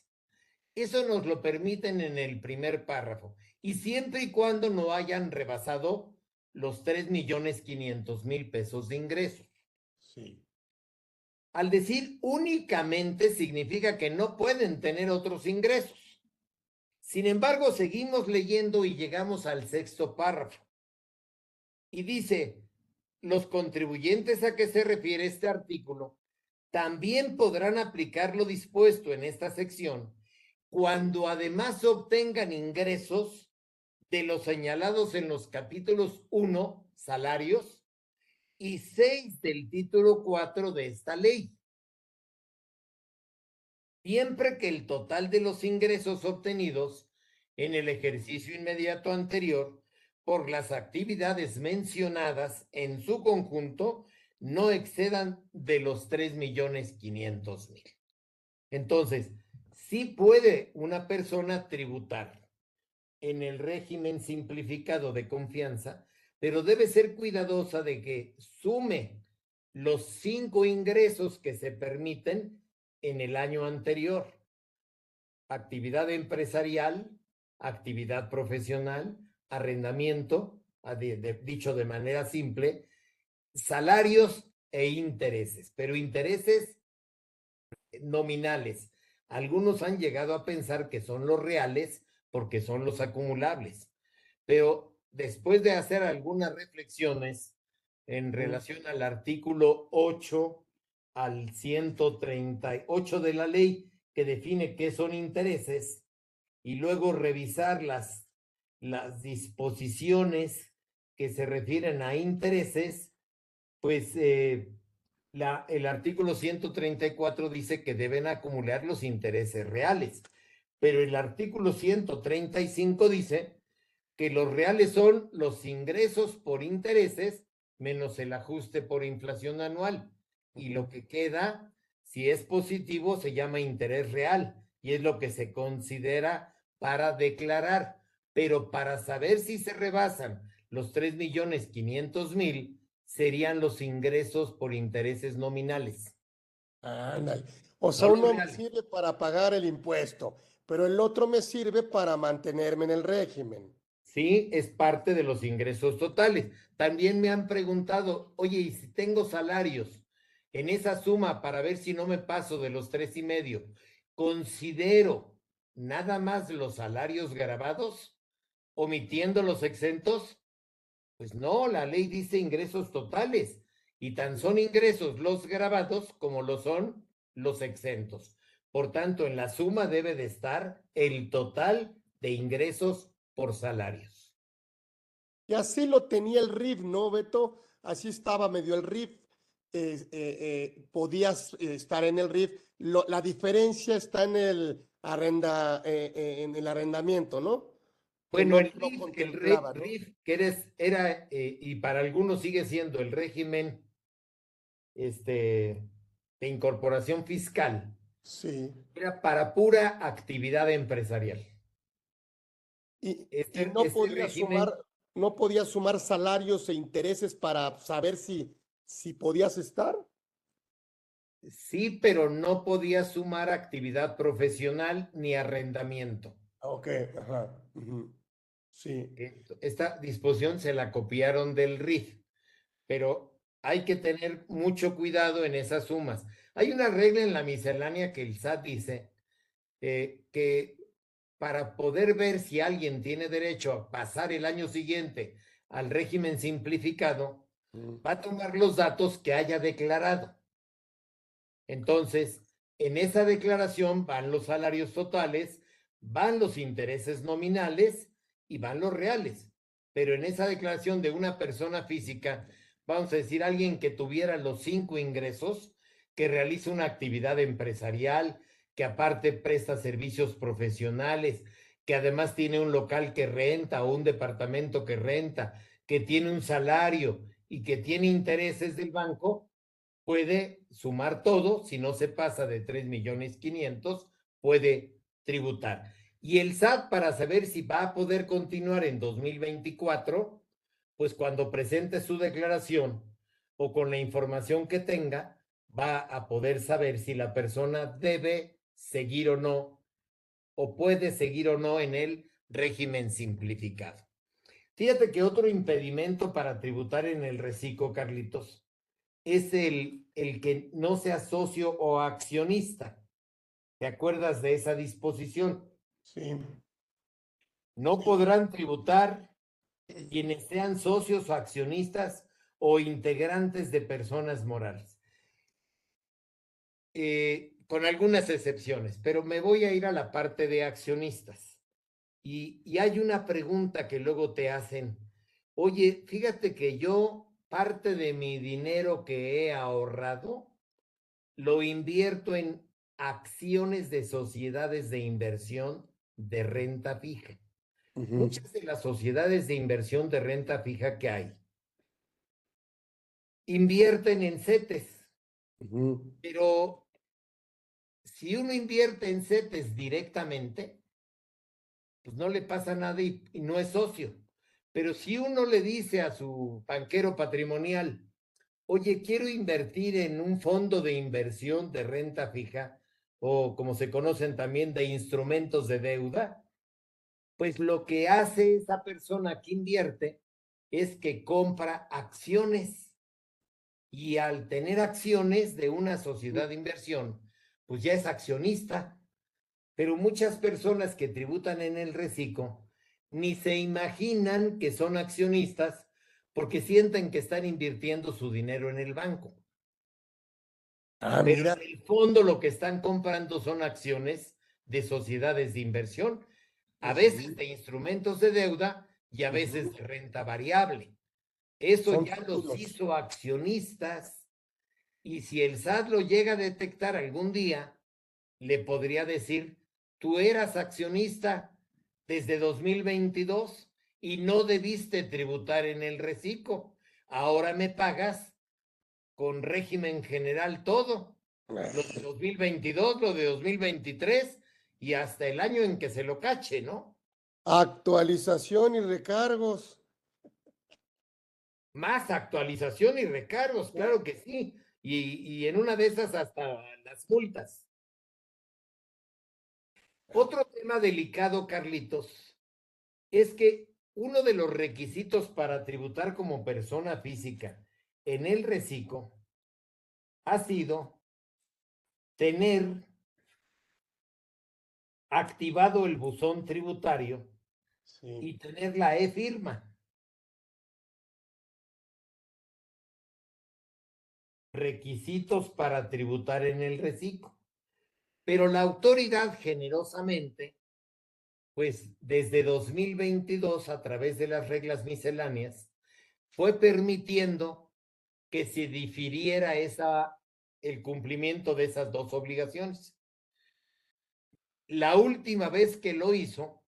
Eso nos lo permiten en el primer párrafo. Y siempre y cuando no hayan rebasado los tres millones quinientos mil pesos de ingresos. Sí. Al decir únicamente significa que no pueden tener otros ingresos. Sin embargo, seguimos leyendo y llegamos al sexto párrafo. Y dice, los contribuyentes a que se refiere este artículo también podrán aplicar lo dispuesto en esta sección cuando además obtengan ingresos de los señalados en los capítulos 1, salarios, y 6 del título 4 de esta ley. Siempre que el total de los ingresos obtenidos en el ejercicio inmediato anterior por las actividades mencionadas en su conjunto no excedan de los tres millones quinientos mil. Entonces, sí puede una persona tributar en el régimen simplificado de confianza, pero debe ser cuidadosa de que sume los cinco ingresos que se permiten en el año anterior. Actividad empresarial, actividad profesional, arrendamiento, dicho de manera simple, salarios e intereses, pero intereses nominales. Algunos han llegado a pensar que son los reales porque son los acumulables, pero después de hacer algunas reflexiones en relación al artículo 8 al 138 de la ley que define qué son intereses y luego revisar las las disposiciones que se refieren a intereses, pues eh, la, el artículo 134 dice que deben acumular los intereses reales, pero el artículo 135 dice que los reales son los ingresos por intereses menos el ajuste por inflación anual. Y lo que queda, si es positivo, se llama interés real y es lo que se considera para declarar pero para saber si se rebasan los tres millones quinientos mil, serían los ingresos por intereses nominales. Ándale. O sea, uno me sirve para pagar el impuesto, pero el otro me sirve para mantenerme en el régimen. Sí, es parte de los ingresos totales. También me han preguntado, oye, ¿y si tengo salarios en esa suma para ver si no me paso de los tres y medio? ¿Considero nada más los salarios grabados, omitiendo los exentos? Pues no, la ley dice ingresos totales y tan son ingresos los grabados como lo son los exentos. Por tanto, en la suma debe de estar el total de ingresos por salarios. Y así lo tenía el RIF, ¿no, Beto? Así estaba medio el RIF. Eh, eh, eh, podías estar en el RIF. la diferencia está en el, arrenda, en el arrendamiento, ¿no? Bueno, el, RIF, que eres, era, y para algunos sigue siendo el régimen este, de incorporación fiscal, sí. era para pura actividad empresarial. Y, este, no, este podía sumar, no podía sumar salarios e intereses para saber si, si podías estar. Sí, pero no podía sumar actividad profesional ni arrendamiento. Ok, ajá. Sí. Esta disposición se la copiaron del RIF, pero hay que tener mucho cuidado en esas sumas. Hay una regla en la miscelánea que el SAT dice eh, que para poder ver si alguien tiene derecho a pasar el año siguiente al régimen simplificado, mm. va a tomar los datos que haya declarado. Entonces, en esa declaración van los salarios totales, van los intereses nominales y van los reales. Pero en esa declaración de una persona física vamos a decir, alguien que tuviera los cinco ingresos, que realiza una actividad empresarial, que aparte presta servicios profesionales, que además tiene un local que renta o un departamento que renta, que tiene un salario y que tiene intereses del banco, puede sumar todo, si no se pasa de 3 millones 500, puede tributar. Y el SAT, para saber si va a poder continuar en 2024, pues cuando presente su declaración o con la información que tenga, va a poder saber si la persona debe seguir o no, o puede seguir o no en el régimen simplificado. Fíjate que otro impedimento para tributar en el reciclo, Carlitos, es el, el que no sea socio o accionista. ¿Te acuerdas de esa disposición? Sí. No podrán tributar quienes sean socios o accionistas o integrantes de personas morales. Eh, con algunas excepciones, pero me voy a ir a la parte de accionistas. Y, y hay una pregunta que luego te hacen, oye, fíjate que yo parte de mi dinero que he ahorrado lo invierto en acciones de sociedades de inversión de renta fija. Muchas de las sociedades de inversión de renta fija que hay invierten en CETES, pero si uno invierte en CETES directamente, pues no le pasa nada y, y no es socio. Pero si uno le dice a su banquero patrimonial, oye, quiero invertir en un fondo de inversión de renta fija, o como se conocen también de instrumentos de deuda, pues lo que hace esa persona que invierte es que compra acciones. Y al tener acciones de una sociedad de inversión, pues ya es accionista. Pero muchas personas que tributan en el reciclo ni se imaginan que son accionistas porque sienten que están invirtiendo su dinero en el banco. Ah, Pero en el fondo lo que están comprando son acciones de sociedades de inversión. A veces de instrumentos de deuda y a veces de renta variable. Eso ya los hizo accionistas y si el SAT lo llega a detectar algún día, le podría decir, tú eras accionista desde 2022 y no debiste tributar en el reciclo. Ahora me pagas con régimen general todo. Lo de 2022, lo de 2023 y hasta el año en que se lo cache, ¿no? Actualización y recargos. Más actualización y recargos, claro que sí. Y, y en una de esas hasta las multas. Otro tema delicado, Carlitos, es que uno de los requisitos para tributar como persona física en el reciclo ha sido tener activado el buzón tributario y tener la e-firma. Requisitos para tributar en el reciclo. Pero la autoridad generosamente, pues desde 2022, a través de las reglas misceláneas, fue permitiendo que se difiriera esa, el cumplimiento de esas dos obligaciones. La última vez que lo hizo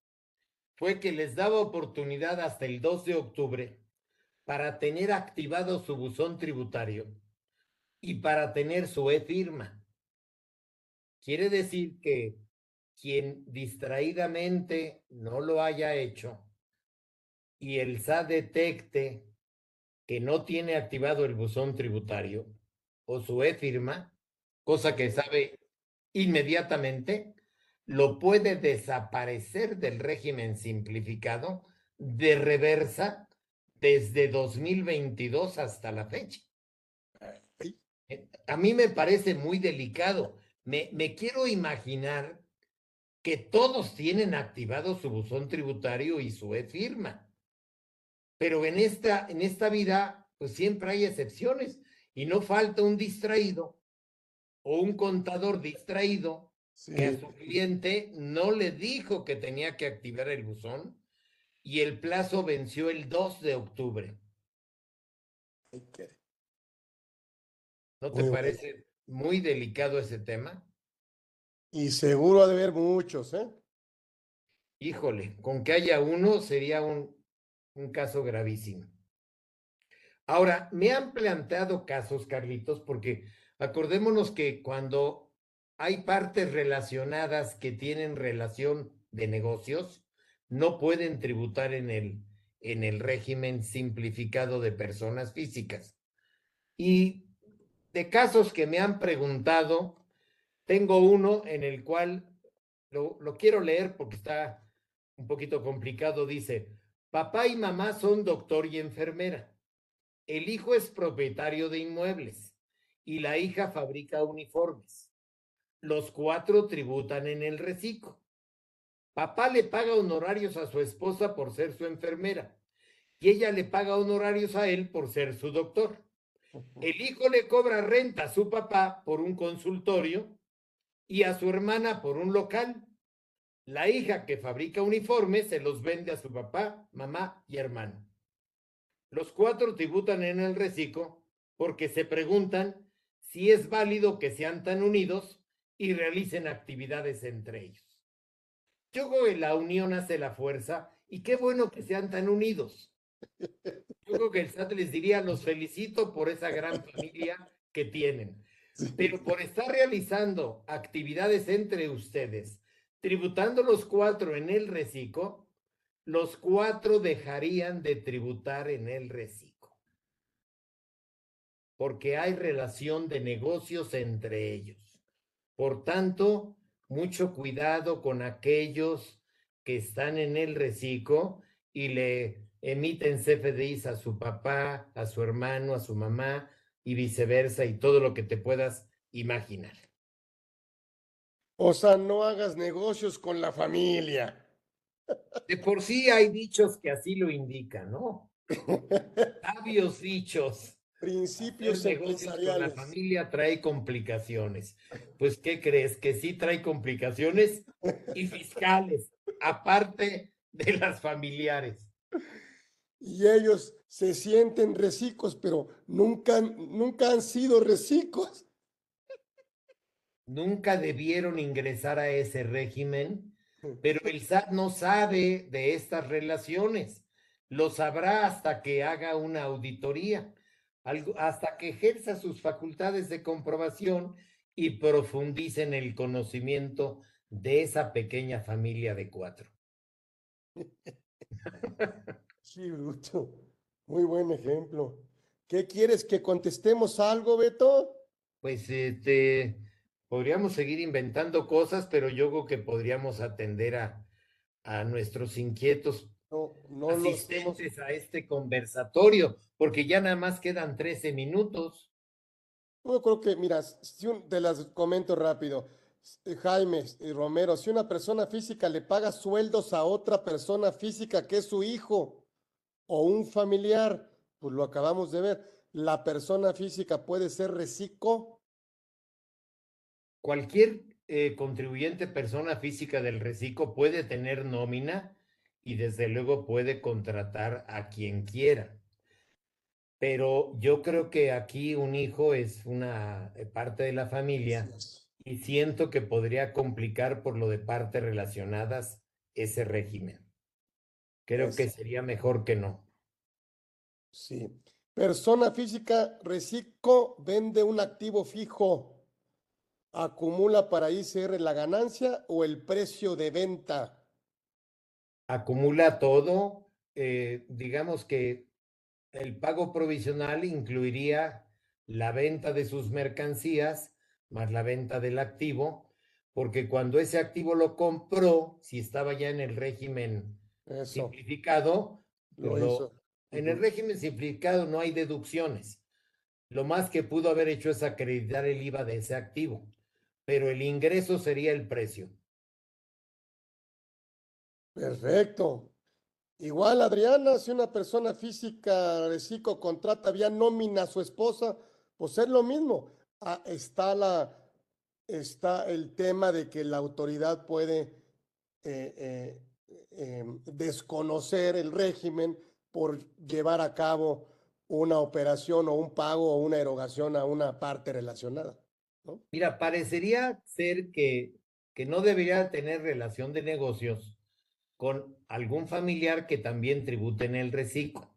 fue que les daba oportunidad hasta el 2 de octubre para tener activado su buzón tributario y para tener su e-firma. Quiere decir que quien distraídamente no lo haya hecho y el SAT detecte que no tiene activado el buzón tributario o su e-firma, cosa que sabe inmediatamente, lo puede desaparecer del régimen simplificado de reversa desde 2022 hasta la fecha. Eh, a mí me parece muy delicado. Me, me quiero imaginar que todos tienen activado su buzón tributario y su e-firma. Pero en esta, en esta vida, pues siempre hay excepciones y no falta un distraído o un contador distraído que a su cliente no le dijo que tenía que activar el buzón y el plazo venció el 2 de octubre. ¿No te parece muy delicado ese tema? Y seguro ha de haber muchos, ¿eh? Híjole, con que haya uno sería un, un caso gravísimo. Ahora, me han planteado casos, Carlitos, porque acordémonos que cuando hay partes relacionadas que tienen relación de negocios, no pueden tributar en el, en el régimen simplificado de personas físicas. Y de casos que me han preguntado, tengo uno en el cual lo, lo quiero leer porque está un poquito complicado. Dice, papá y mamá son doctor y enfermera. El hijo es propietario de inmuebles y la hija fabrica uniformes los cuatro tributan en el reciclo. Papá le paga honorarios a su esposa por ser su enfermera y ella le paga honorarios a él por ser su doctor. El hijo le cobra renta a su papá por un consultorio y a su hermana por un local. La hija que fabrica uniformes se los vende a su papá, mamá y hermano. Los cuatro tributan en el reciclo porque se preguntan si es válido que sean tan unidos y realicen actividades entre ellos. Yo creo que la unión hace la fuerza y qué bueno que sean tan unidos. Yo creo que el SAT les diría, los felicito por esa gran familia que tienen. Pero por estar realizando actividades entre ustedes, tributando los cuatro en el reciclo, los cuatro dejarían de tributar en el reciclo. Porque hay relación de negocios entre ellos. Por tanto, mucho cuidado con aquellos que están en el reciclo y le emiten CFDIs a su papá, a su hermano, a su mamá y viceversa y todo lo que te puedas imaginar. O sea, no hagas negocios con la familia. De por sí hay dichos que así lo indican, ¿no? Sabios dichos. Principios empresariales. Con la familia trae complicaciones. Pues, ¿qué crees? Que sí trae complicaciones y fiscales, aparte de las familiares. Y ellos se sienten recicos, pero nunca, nunca han sido recicos. Nunca debieron ingresar a ese régimen, pero el SAT no sabe de estas relaciones. Lo sabrá hasta que haga una auditoría hasta que ejerza sus facultades de comprobación y profundice en el conocimiento de esa pequeña familia de cuatro. (laughs) Sí, bruto. Muy buen ejemplo. ¿Qué quieres que contestemos algo, Beto? Pues este, podríamos seguir inventando cosas, pero yo creo que podríamos atender a, a nuestros inquietos No, no asistentes a este conversatorio, porque ya nada más quedan 13 minutos. Yo creo que, mira, si un- te las comento rápido. S- Jaime y Romero, si una persona física le paga sueldos a otra persona física que es su hijo o un familiar, pues lo acabamos de ver, la persona física puede ser reciclo. Cualquier eh, contribuyente persona física del reciclo puede tener nómina y desde luego puede contratar a quien quiera. Pero yo creo que aquí un hijo es una eh, parte de la familia y siento que podría complicar por lo de partes relacionadas ese régimen. Creo que sería mejor que no. Sí. Persona física reciclo vende un activo fijo. Acumula para ICR la ganancia o el precio de venta. acumula todo, eh, digamos que el pago provisional incluiría la venta de sus mercancías más la venta del activo, porque cuando ese activo lo compró, si estaba ya en el régimen Eso, simplificado, lo lo- hizo. en el régimen simplificado no hay deducciones. Lo más que pudo haber hecho es acreditar el IVA de ese activo, pero el ingreso sería el precio. Perfecto. Igual, Adriana, si una persona física reciclo contrata vía nómina a su esposa, pues es lo mismo. Ah, está la, está el tema de que la autoridad puede eh, eh, em, desconocer el régimen por llevar a cabo una operación o un pago o una erogación a una parte relacionada, ¿no? Mira, parecería ser que, que no debería tener relación de negocios con algún familiar que también tribute en el reciclo.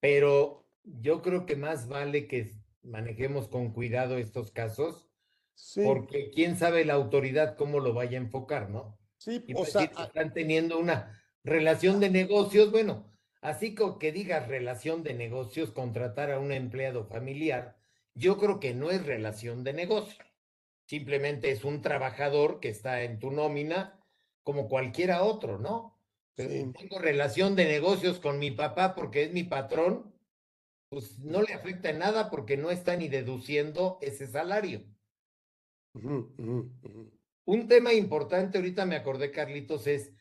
Pero yo creo que más vale que manejemos con cuidado estos casos, Sí, porque quién sabe la autoridad cómo lo vaya a enfocar, ¿no? sí, Y o pues sea, si están teniendo una relación de negocios, bueno, así como que digas relación de negocios, contratar a un empleado familiar, yo creo que no es relación de negocio. Simplemente es un trabajador que está en tu nómina como cualquiera otro, ¿no? Pero Sí. tengo relación de negocios con mi papá porque es mi patrón, pues no le afecta en nada porque no está ni deduciendo ese salario. Un tema importante, ahorita me acordé, Carlitos, es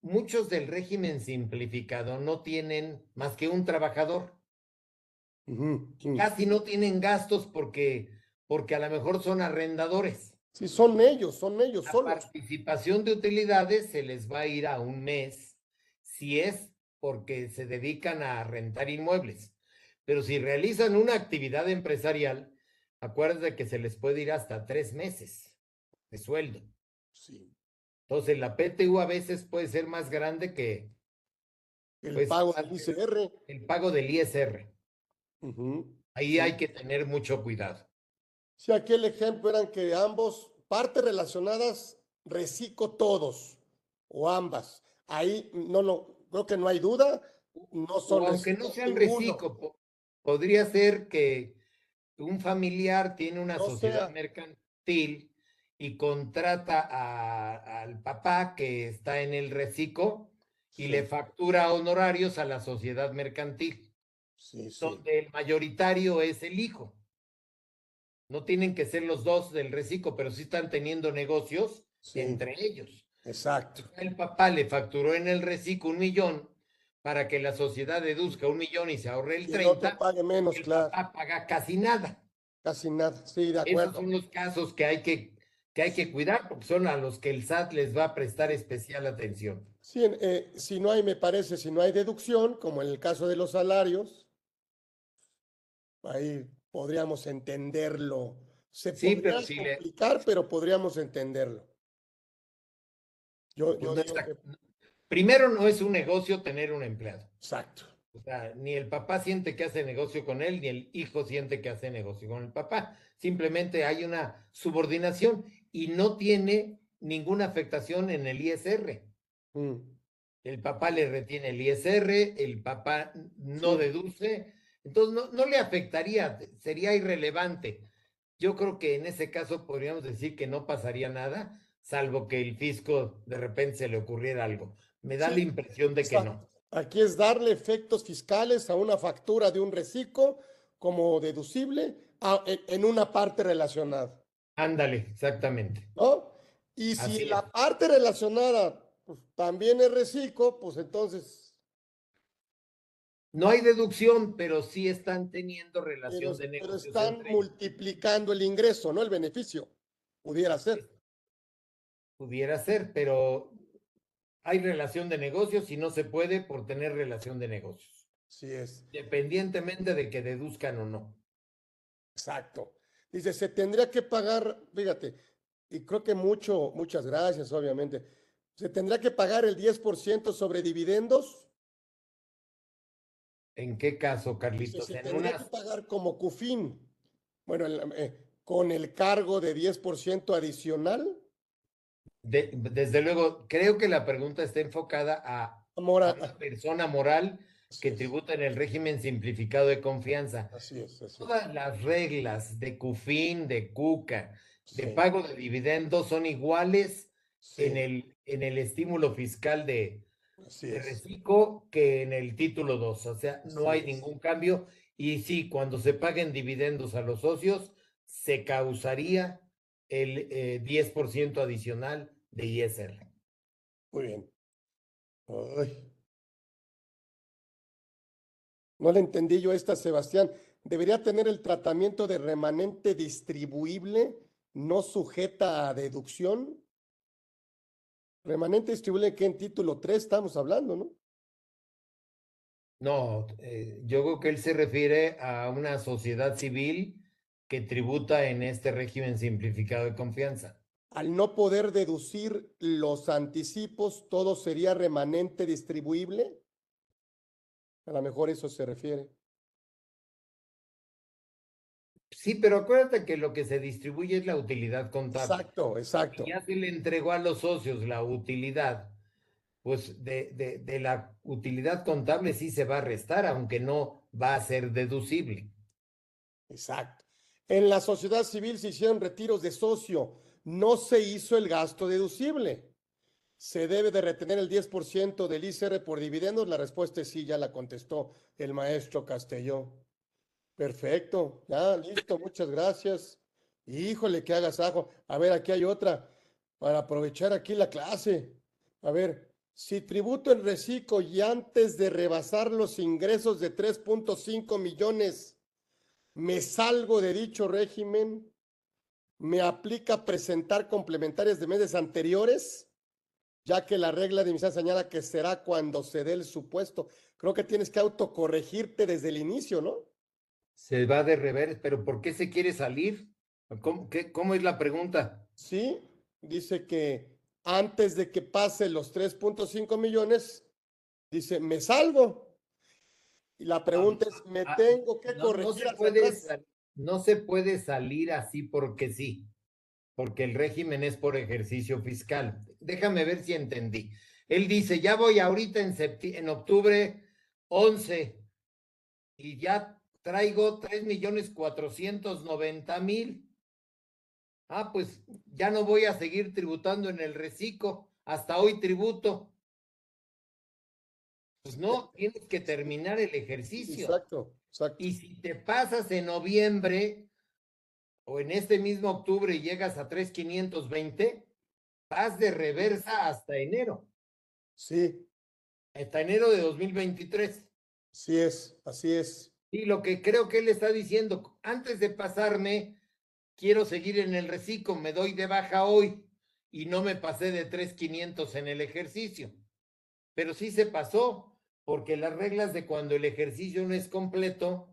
muchos del régimen simplificado no tienen más que un trabajador. Casi no tienen gastos porque, porque a lo mejor son arrendadores. Sí, son ellos, son ellos La solos. participación de utilidades se les va a ir a un mes si es porque se dedican a rentar inmuebles. Pero si realizan una actividad empresarial, acuérdate que se les puede ir hasta tres meses de sueldo. Sí. Entonces la PTU a veces puede ser más grande que El Pues, pago del ICR. el pago del ISR. Ahí Sí. hay que tener mucho cuidado. Sí, aquí el ejemplo eran que ambos, partes relacionadas, reciclo todos o ambas. Ahí no lo, creo que no hay duda, no son O aunque no sean reciclo, po- podría ser que un familiar tiene una No sociedad sea. mercantil y contrata a- al papá que está en el reciclo y Sí, le factura honorarios a la sociedad mercantil, sí, sí. donde el mayoritario es el hijo. No tienen que ser los dos del reciclo, pero sí están teniendo negocios entre ellos. exacto. El papá le facturó en el reciclo un millón para que la sociedad deduzca un millón y se ahorre el Y el otro 30, pague menos, el claro. papá paga casi nada. Casi nada. Sí, de Esos acuerdo. son los casos que hay que, que hay que cuidar porque son a los que el SAT les va a prestar especial atención. Sí, eh, si no hay, me parece, si no hay deducción, como en el caso de los salarios, ahí podríamos entenderlo. Se Sí, pero le- complicar, pero podríamos entenderlo. Yo, Pues yo no digo está- que, Primero, no es un negocio tener un empleado. exacto. O sea, ni el papá siente que hace negocio con él, ni el hijo siente que hace negocio con el papá. Simplemente hay una subordinación y no tiene ninguna afectación en el ISR. Mm, el papá le retiene el ISR, el papá no deduce, entonces no, no le afectaría, sería irrelevante. Yo creo que en ese caso podríamos decir que no pasaría nada, salvo que el fisco de repente se le ocurriera algo. Me da la impresión de que no. Aquí es darle efectos fiscales a una factura de un reciclo como deducible en, una parte relacionada. Ándale, exactamente. ¿No? Y si la parte relacionada pues, también es reciclo, pues entonces. No hay deducción, pero sí están teniendo relación de negocios. Pero están multiplicando el ingreso, ¿no? El beneficio. Pudiera ser. Pudiera ser, pero hay relación de negocios y no se puede por tener relación de negocios. Sí es. Independientemente de que deduzcan o no. Exacto. Dice, se tendría que pagar, fíjate, y creo que mucho, muchas gracias, obviamente ¿Se tendrá que pagar el 10% sobre dividendos? ¿En qué caso, Carlitos? Se, tendrá que pagar como CUFIN. Bueno, eh, con el cargo de 10% adicional. desde luego, creo que la pregunta está enfocada a, una persona moral que tributa en el régimen simplificado de confianza. Así es. Todas las reglas de CUFIN, de CUCA, de pago de dividendos son iguales en, el, en el estímulo fiscal de, reciclo que en el título 2. O sea, no hay ningún cambio. Y sí, cuando se paguen dividendos a los socios, se causaría el 10% eh, adicional de ISR. Muy bien. No le entendí yo esta, Sebastián. ¿Debería tener el tratamiento de remanente distribuible no sujeta a deducción? Remanente distribuible que en título 3 estamos hablando, ¿no? No, eh, yo creo que él se refiere a una sociedad civil que tributa en este régimen simplificado de confianza. Al no poder deducir los anticipos, ¿todo sería remanente distribuible? A lo mejor eso se refiere. Sí, pero acuérdate que lo que se distribuye es la utilidad contable. Exacto, exacto. ya se le entregó a los socios la utilidad, pues de, de, de la utilidad contable sí se va a restar, aunque no va a ser deducible. Exacto. En la sociedad civil se hicieron retiros de socio, no se hizo el gasto deducible. ¿Se debe de retener el 10% del ICR por dividendos? La respuesta es sí, ya la contestó el maestro Castelló. Perfecto, ya, listo, muchas gracias. Híjole, que hagas ajo. A ver, aquí hay otra para aprovechar aquí la clase. A ver, si tributo en reciclo y antes de rebasar los ingresos de 3.5 millones, me salgo de dicho régimen, me aplica presentar complementarias de meses anteriores, ya que la regla de misa señala que será cuando se dé el supuesto. Creo que tienes que autocorregirte desde el inicio, ¿no? Se va de rever, pero ¿por qué se quiere salir? ¿Cómo, qué, ¿Cómo es la pregunta? Sí, dice que antes de que pase los 3.5 millones, dice, me salgo. Y la pregunta es, ¿me ah, tengo que corregir? No se, puede no se puede salir así porque sí, porque el régimen es por ejercicio fiscal. Déjame ver si entendí. Él dice, ya voy ahorita en, en octubre 11 y ya traigo tres millones cuatrocientos noventa mil. Ah, pues ya no voy a seguir tributando en el reciclo. Hasta hoy tributo. Pues no, tienes que terminar el ejercicio. Exacto, exacto. Y si te pasas en noviembre o en este mismo octubre y llegas a 3,520, vas de reversa hasta enero. Sí. Hasta enero de 2023. Así es, así es. Y lo que creo que él está diciendo, antes de pasarme, quiero seguir en el reciclo, me doy de baja hoy y no me pasé de 3,500 en el ejercicio. Pero sí se pasó, porque las reglas de cuando el ejercicio no es completo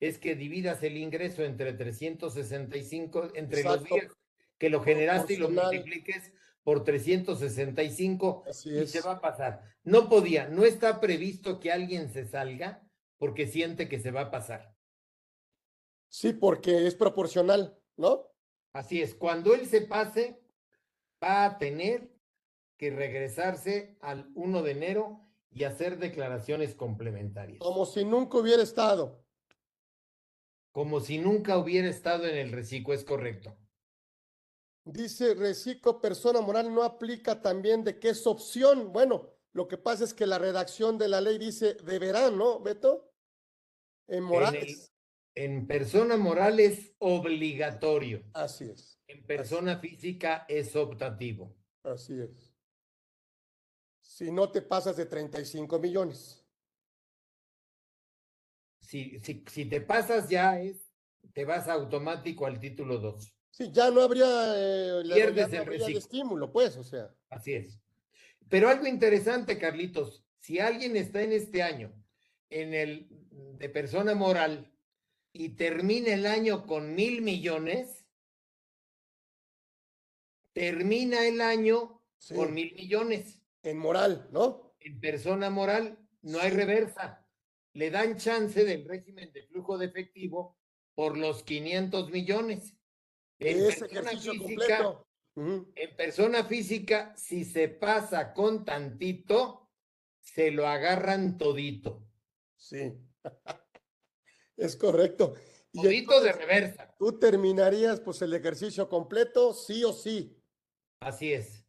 es que dividas el ingreso entre 365, entre los días que lo generaste y lo multipliques por 365 y se va a pasar. No podía, no está previsto que alguien se salga porque siente que se va a pasar. Sí, porque es proporcional, ¿no? Así es, cuando él se pase, va a tener que regresarse al 1 de enero y hacer declaraciones complementarias. Como si nunca hubiera estado. Como si nunca hubiera estado en el reciclo, es correcto. Dice reciclo persona moral no aplica también de que es opción. Bueno, lo que pasa es que la redacción de la ley dice deberán, ¿no, Beto? En morales. En, persona moral es obligatorio. Así es. En persona física es optativo. Así es. Si no te pasas de 35 millones. Si, si, si te pasas ya es, te vas automático al título 2. Sí, ya no habría, eh, Pierdes el estímulo, pues, o sea. Así es. Pero algo interesante, Carlitos, si alguien está en este año en el de persona moral y termina el año con mil millones, termina el año con mil millones. En moral, ¿no? En persona moral no hay reversa. Le dan chance del régimen de flujo de efectivo por los 500 millones. En persona física, En persona física, si se pasa con tantito, se lo agarran todito. Sí, (laughs) es correcto. Todito de reversa. Tú terminarías pues el ejercicio completo, sí o sí. Así es.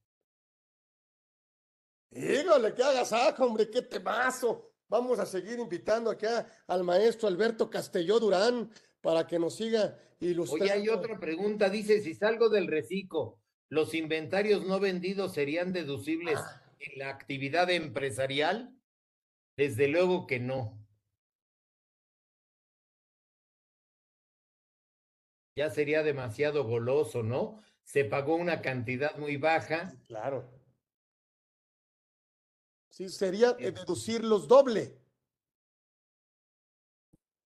Híjole, que hagas ajo, hombre, qué temazo. Vamos a seguir invitando acá al maestro Alberto Castelló Durán para que nos siga ilustrando. Oye, hay otra pregunta, dice, si salgo del reciclo, ¿los inventarios no vendidos serían deducibles ah. en la actividad empresarial? Desde luego que no. Ya sería demasiado goloso, ¿no? Se pagó una cantidad muy baja. Claro. Sí, sería deducirlos doble.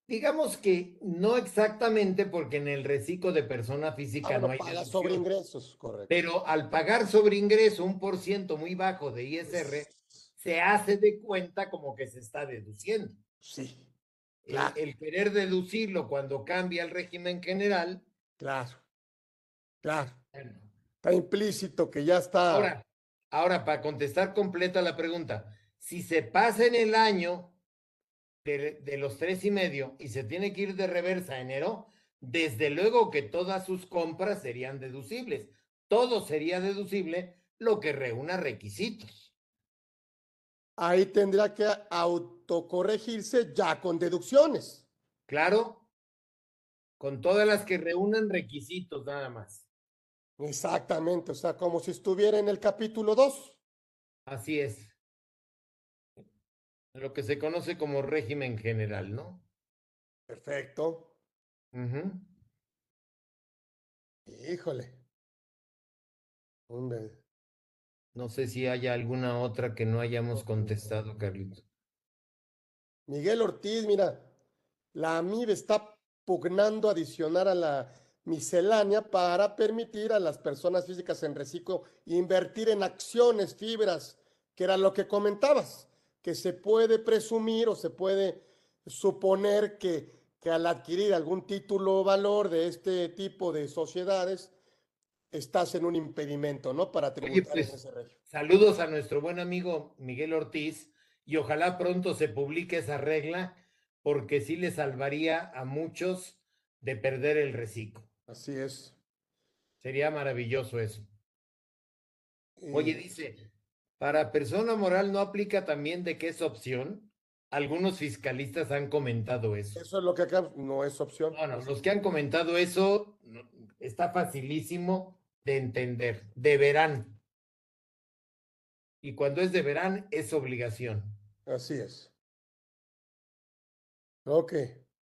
Digamos que no exactamente porque en el reciclo de persona física no hay paga sobre ingresos, correcto. Pero al pagar sobre ingreso un por ciento muy bajo de ISR, se hace de cuenta como que se está deduciendo. Sí. El, querer deducirlo cuando cambia el régimen general. Claro. Claro. Está implícito que ya está. Ahora, ahora, para contestar completa la pregunta, si se pasa en el año de, los tres y medio y se tiene que ir de reversa a enero, desde luego que todas sus compras serían deducibles. Todo sería deducible lo que reúna requisitos. Ahí tendrá que autocorregirse ya con deducciones. Claro, con todas las que reúnan requisitos nada más. Exactamente, o sea, como si estuviera en el capítulo 2. Así es lo que se conoce como régimen general, ¿no? Perfecto. Híjole. No sé si haya alguna otra que no hayamos contestado, Carlitos. Miguel Ortiz, mira, la AMIB está pugnando adicionar a la miscelánea para permitir a las personas físicas en reciclo invertir en acciones, fibras, que era lo que comentabas que se puede presumir o se puede suponer que, que al adquirir algún título o valor de este tipo de sociedades, estás en un impedimento, ¿no? Para tributar pues, ese régimen. Saludos a nuestro buen amigo Miguel Ortiz y ojalá pronto se publique esa regla porque sí le salvaría a muchos de perder el reciclo. Así es. Sería maravilloso eso. Oye, dice, para persona moral no aplica también de qué es opción. Algunos fiscalistas han comentado eso. Eso es lo que acá no es opción. Bueno, los que han comentado eso está facilísimo de entender. Deberán. Y cuando es deberán, es obligación. Así es. Ok,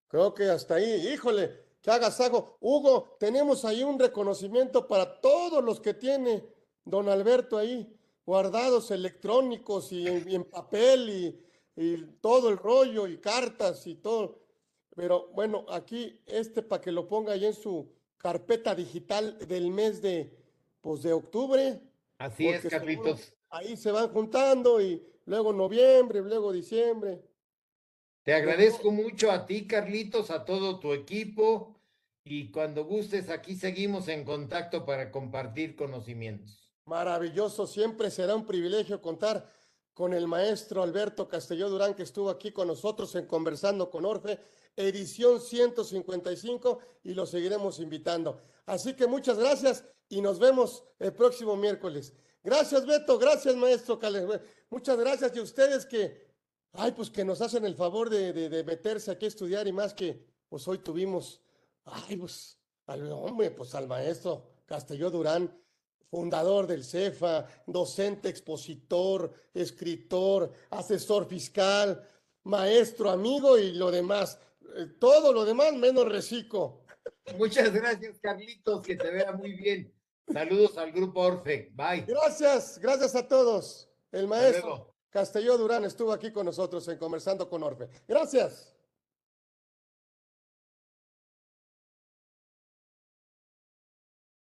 creo que hasta ahí, híjole, que hagas algo. Hugo, tenemos ahí un reconocimiento para todos los que tiene don Alberto ahí guardados electrónicos y en, papel y, todo el rollo y cartas y todo. Pero bueno, aquí este para que lo ponga ahí en su carpeta digital del mes de, pues, de octubre. Así es, Carlitos. Ahí se van juntando y luego noviembre, luego diciembre. Te agradezco mucho a ti, Carlitos, a todo tu equipo y cuando gustes aquí seguimos en contacto para compartir conocimientos. Maravilloso, siempre será un privilegio contar con el maestro Alberto Castelló Durán, que estuvo aquí con nosotros en Conversando con Orfe, edición 155, y lo seguiremos invitando. Así que muchas gracias y nos vemos el próximo miércoles. Gracias, Beto, gracias, maestro. Muchas gracias y ustedes que, ay, pues que nos hacen el favor de, de, de meterse aquí a estudiar y más que, pues hoy tuvimos, ay, pues, al hombre, pues al maestro Castelló Durán fundador del CEFA, docente, expositor, escritor, asesor fiscal, maestro, amigo y lo demás. Eh, todo lo demás menos reciclo. Muchas gracias, Carlitos, que te vea muy bien. Saludos al grupo Orfe. Bye. Gracias, gracias a todos. El maestro Castelló Durán estuvo aquí con nosotros en Conversando con Orfe. Gracias.